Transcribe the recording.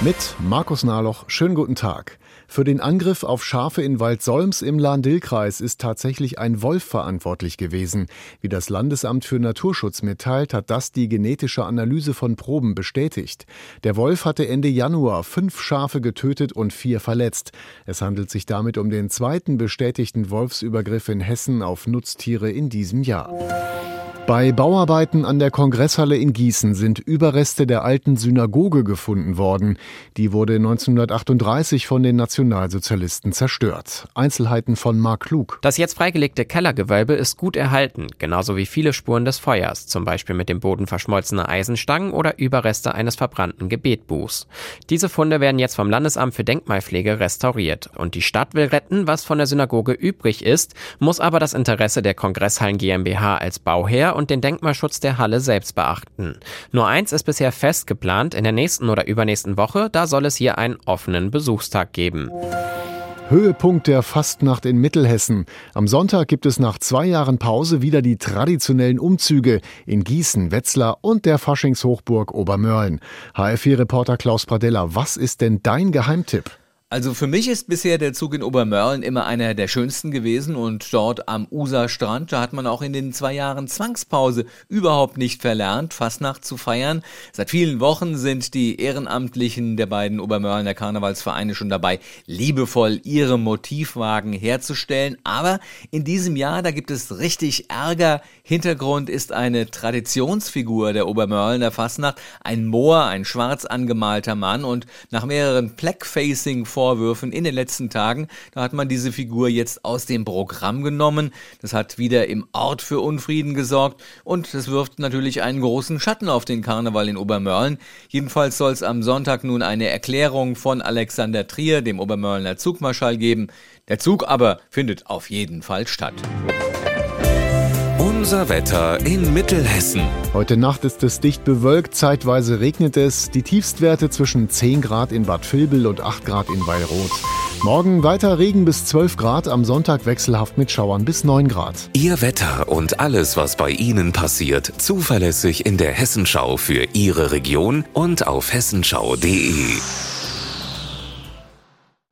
Mit Markus Nahloch, schönen guten Tag. Für den Angriff auf Schafe in Waldsolms im Lahn-Dill-Kreis ist tatsächlich ein Wolf verantwortlich gewesen. Wie das Landesamt für Naturschutz mitteilt, hat das die genetische Analyse von Proben bestätigt. Der Wolf hatte Ende Januar fünf Schafe getötet und vier verletzt. Es handelt sich damit um den zweiten bestätigten Wolfsübergriff in Hessen auf Nutztiere in diesem Jahr. Bei Bauarbeiten an der Kongresshalle in Gießen sind Überreste der alten Synagoge gefunden worden. Die wurde 1938 von den Nationalsozialisten zerstört. Einzelheiten von Mark Klug. Das jetzt freigelegte Kellergewölbe ist gut erhalten, genauso wie viele Spuren des Feuers, zum Beispiel mit dem Boden verschmolzener Eisenstangen oder Überreste eines verbrannten Gebetbuchs. Diese Funde werden jetzt vom Landesamt für Denkmalpflege restauriert. Und die Stadt will retten, was von der Synagoge übrig ist, muss aber das Interesse der Kongresshallen GmbH als Bauherr und den Denkmalschutz der Halle selbst beachten. Nur eins ist bisher fest geplant, in der nächsten oder übernächsten Woche, da soll es hier einen offenen Besuchstag geben. Höhepunkt der Fastnacht in Mittelhessen. Am Sonntag gibt es nach zwei Jahren Pause wieder die traditionellen Umzüge in Gießen, Wetzlar und der Faschingshochburg Obermörlen. HF4-Reporter Klaus Pradella, was ist denn dein Geheimtipp? Also für mich ist bisher der Zug in Obermörlen immer einer der schönsten gewesen und dort am Userstrand, da hat man auch in den zwei Jahren Zwangspause überhaupt nicht verlernt, Fastnacht zu feiern. Seit vielen Wochen sind die Ehrenamtlichen der beiden Obermörlener Karnevalsvereine schon dabei, liebevoll ihre Motivwagen herzustellen. Aber in diesem Jahr, da gibt es richtig Ärger. Hintergrund ist eine Traditionsfigur der Obermörlener Fastnacht, ein Moor, ein schwarz angemalter Mann und nach mehreren Blackfacing Vorwürfen in den letzten Tagen. Da hat man diese Figur jetzt aus dem Programm genommen. Das hat wieder im Ort für Unfrieden gesorgt und das wirft natürlich einen großen Schatten auf den Karneval in Obermörlen. Jedenfalls soll es am Sonntag nun eine Erklärung von Alexander Trier, dem Obermörlener Zugmarschall, geben. Der Zug aber findet auf jeden Fall statt. Unser Wetter in Mittelhessen. Heute Nacht ist es dicht bewölkt, zeitweise regnet es. Die Tiefstwerte zwischen 10 Grad in Bad Vilbel und 8 Grad in Weilroth. Morgen weiter Regen bis 12 Grad, am Sonntag wechselhaft mit Schauern bis 9 Grad. Ihr Wetter und alles, was bei Ihnen passiert, zuverlässig in der Hessenschau für Ihre Region und auf hessenschau.de.